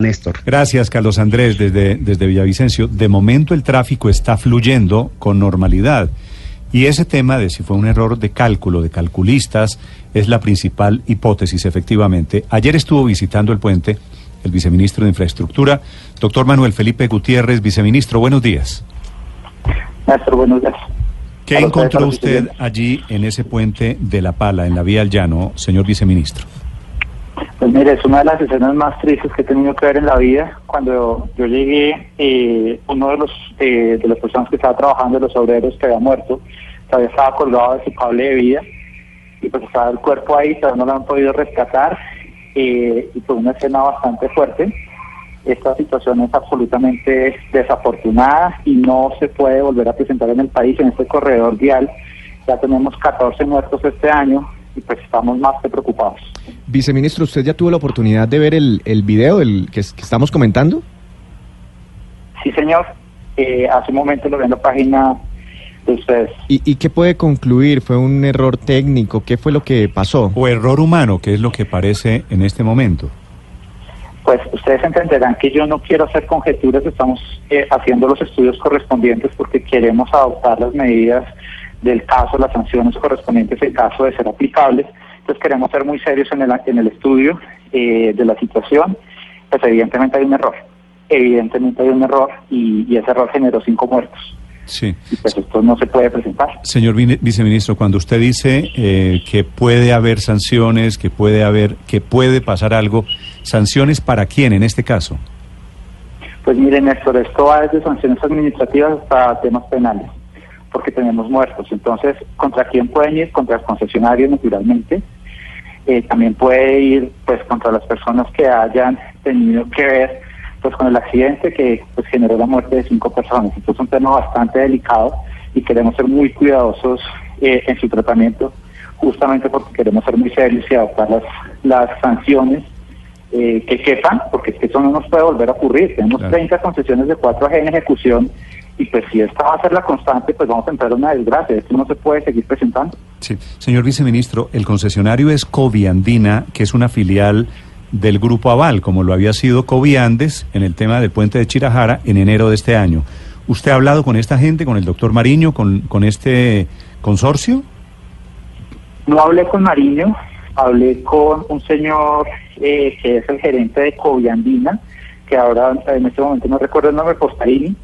Néstor. Gracias, Carlos Andrés, desde, desde Villavicencio. De momento el tráfico está fluyendo con normalidad. Y ese tema de si fue un error de cálculo, de calculistas, es la principal hipótesis, efectivamente. Ayer estuvo visitando el puente el viceministro de Infraestructura, doctor Manuel Felipe Gutiérrez. Viceministro, buenos días. Néstor, buenos días. ¿Qué encontró usted allí en ese puente de La Pala, en la vía al llano, señor viceministro? Pues mire, es una de las escenas más tristes que he tenido que ver en la vida. Cuando yo llegué, eh, uno de los eh, de las personas que estaba trabajando, de los obreros que había muerto, todavía estaba colgado de su cable de vida y pues estaba el cuerpo ahí, todavía no lo han podido rescatar eh, y fue una escena bastante fuerte. Esta situación es absolutamente desafortunada y no se puede volver a presentar en el país en este corredor vial. Ya tenemos 14 muertos este año y pues estamos más que preocupados. Viceministro, ¿usted ya tuvo la oportunidad de ver el, el video el que, es- que estamos comentando? Sí, señor. Eh, hace un momento lo vi en la página de ustedes. ¿Y, ¿Y qué puede concluir? ¿Fue un error técnico? ¿Qué fue lo que pasó? O error humano, que es lo que parece en este momento. Pues ustedes entenderán que yo no quiero hacer conjeturas, estamos eh, haciendo los estudios correspondientes porque queremos adoptar las medidas del caso, las sanciones correspondientes en caso de ser aplicables. Entonces queremos ser muy serios en el, en el estudio eh, de la situación. Pues evidentemente hay un error, evidentemente hay un error y, y ese error generó cinco muertos. Sí. Y pues esto no se puede presentar. Señor viceministro, cuando usted dice eh, que puede haber sanciones, que puede haber, que puede pasar algo, ¿sanciones para quién en este caso? Pues miren, Néstor, esto va desde sanciones administrativas hasta temas penales, porque tenemos muertos. Entonces, ¿contra quién pueden ir? Contra el concesionario, naturalmente. Eh, también puede ir pues contra las personas que hayan tenido que ver pues con el accidente que pues generó la muerte de cinco personas. Entonces es un tema bastante delicado y queremos ser muy cuidadosos eh, en su tratamiento, justamente porque queremos ser muy serios y adoptar las, las sanciones eh, que quepan, porque es que eso no nos puede volver a ocurrir. Tenemos Claro. 30 concesiones de 4G en ejecución y pues si esta va a ser la constante, pues vamos a entrar en una desgracia. Esto no se puede seguir presentando. Sí. Señor viceministro, el concesionario es Coviandina, que es una filial del Grupo Aval, como lo había sido Coviandes en el tema del puente de Chirajara en enero de este año. ¿Usted ha hablado con esta gente, con el doctor Mariño, con, con este consorcio? No hablé con Mariño, hablé con un señor eh, que es el gerente de Coviandina, que ahora en este momento no recuerdo el nombre, Postarini.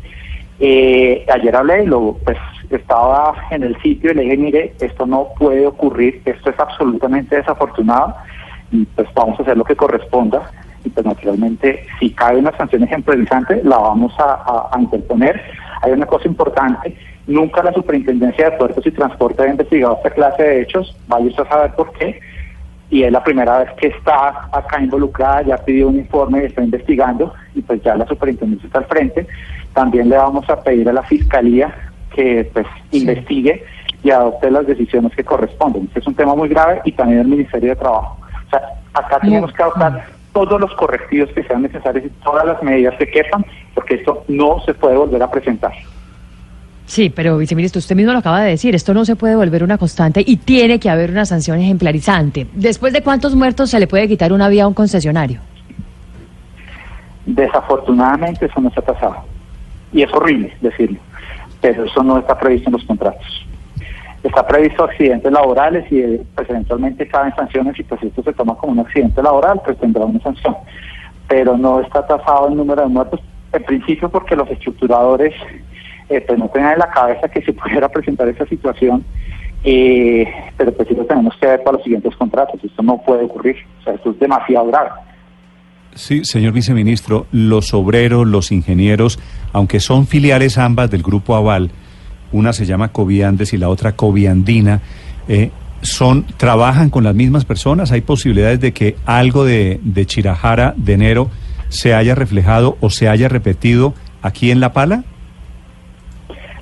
Eh, ayer hablé, lo, pues estaba en el sitio y le dije, mire, esto no puede ocurrir, esto es absolutamente desafortunado y pues vamos a hacer lo que corresponda y pues naturalmente si cabe una sanción ejemplarizante la vamos a, a- a interponer. Hay una cosa importante, nunca la Superintendencia de Puertos y Transporte ha investigado esta clase de hechos, vaya usted a saber por qué, y es la primera vez que está acá involucrada, ya pidió un informe está investigando, y pues ya la superintendencia está al frente. También le vamos a pedir a la Fiscalía que pues investigue y adopte las decisiones que corresponden. Este es un tema muy grave y también el Ministerio de Trabajo. O sea, acá tenemos que adoptar todos los correctivos que sean necesarios y todas las medidas que quepan, porque esto no se puede volver a presentar. Sí, pero viceministro, usted mismo lo acaba de decir, esto no se puede volver una constante y tiene que haber una sanción ejemplarizante. ¿Después de cuántos muertos se le puede quitar una vía a un concesionario? Desafortunadamente eso no se ha pasado. Y es horrible decirlo, pero eso no está previsto en los contratos. Está previsto accidentes laborales y eh, pues eventualmente caben sanciones y pues esto se toma como un accidente laboral, pues tendrá una sanción. Pero no está tasado el número de muertos, en principio porque los estructuradores eh, pues no tenían en la cabeza que se pudiera presentar esa situación, eh, pero pues sí lo tenemos que ver para los siguientes contratos. Esto no puede ocurrir, o sea, esto es demasiado grave. Sí, señor viceministro, los obreros, los ingenieros, aunque son filiales ambas del Grupo Aval, una se llama Coviandes y la otra Coviandina, eh, son, ¿trabajan con las mismas personas? ¿Hay posibilidades de que algo de, de Chirajara, de enero, se haya reflejado o se haya repetido aquí en La Pala?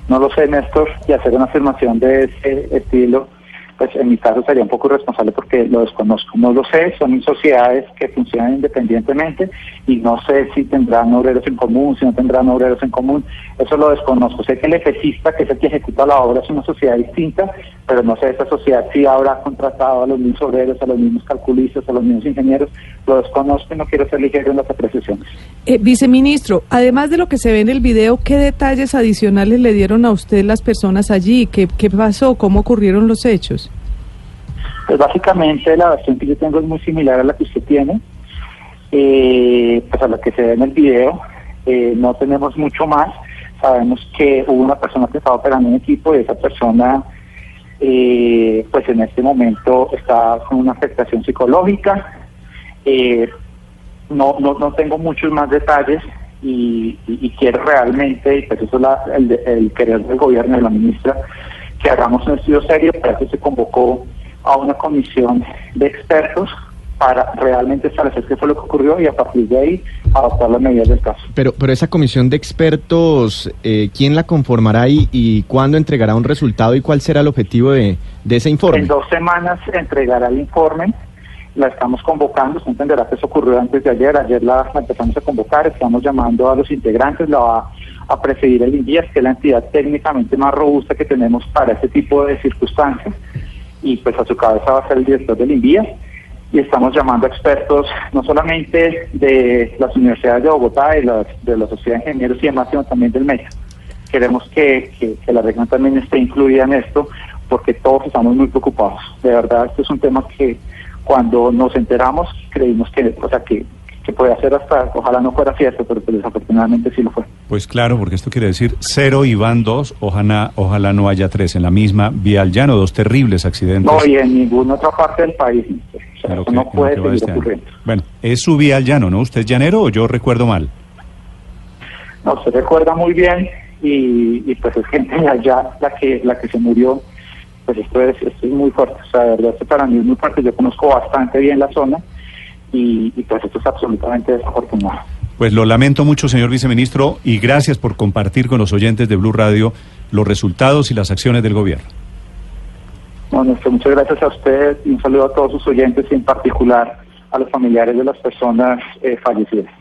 No lo sé, Néstor, y hacer una afirmación de ese estilo pues en mi caso sería un poco irresponsable porque lo desconozco. No lo sé, son sociedades que funcionan independientemente y no sé si tendrán obreros en común, si no tendrán obreros en común, eso lo desconozco. Sé que el EFECISTA, que es el que ejecuta la obra, es una sociedad distinta, pero no sé esa sociedad si habrá contratado a los mismos obreros, a los mismos calculistas, a los mismos ingenieros, lo desconozco y no quiero ser ligero en las apreciaciones. Eh, viceministro, además de lo que se ve en el video, ¿qué detalles adicionales le dieron a usted las personas allí? ¿Qué, qué pasó? ¿Cómo ocurrieron los hechos? Pues básicamente la versión que yo tengo es muy similar a la que usted tiene, eh, pues a la que se ve en el video. Eh, no tenemos mucho más. Sabemos que hubo una persona que estaba operando en equipo y esa persona, eh, pues en este momento está con una afectación psicológica. no, no, no tengo muchos más detalles y, quiero realmente, y pues eso es el, el querer del gobierno de la ministra, que hagamos un estudio serio, para que se convocó a una comisión de expertos para realmente establecer qué fue lo que ocurrió y a partir de ahí adoptar las medidas del caso. Pero, pero esa comisión de expertos, eh, ¿quién la conformará y, y cuándo entregará un resultado y cuál será el objetivo de, ese informe? En dos semanas entregará el informe, la estamos convocando, se entenderá que eso ocurrió antes de ayer, ayer la, empezamos a convocar, estamos llamando a los integrantes, la va a presidir el INVIAS, que es la entidad técnicamente más robusta que tenemos para este tipo de circunstancias y pues a su cabeza va a ser el director del INVIA y estamos llamando a expertos no solamente de las universidades de Bogotá y de la Sociedad de Ingenieros y demás, sino también del META. Queremos que, que, la región también esté incluida en esto porque todos estamos muy preocupados. De verdad, este es un tema que cuando nos enteramos creímos que, o sea, que puede hacer hasta, ojalá no fuera cierto, pero pues desafortunadamente sí lo fue. Pues claro, porque esto quiere decir cero y van dos, ojalá, ojalá no haya tres en la misma vía al llano, dos terribles accidentes. No, y en ninguna otra parte del país. No puede seguir este ocurriendo. Bueno, es su vía al llano, ¿no? ¿Usted es llanero o yo recuerdo mal? No, se recuerda muy bien y, pues es gente allá la que, la que se murió. Pues esto es, esto es muy fuerte, o sea, de verdad, esto para mí es muy fuerte. Yo conozco bastante bien la zona y, pues esto es absolutamente desafortunado. Pues lo lamento mucho, señor viceministro, y gracias por compartir con los oyentes de Blue Radio los resultados y las acciones del gobierno. Bueno, muchas gracias a usted y un saludo a todos sus oyentes y en particular a los familiares de las personas eh, fallecidas.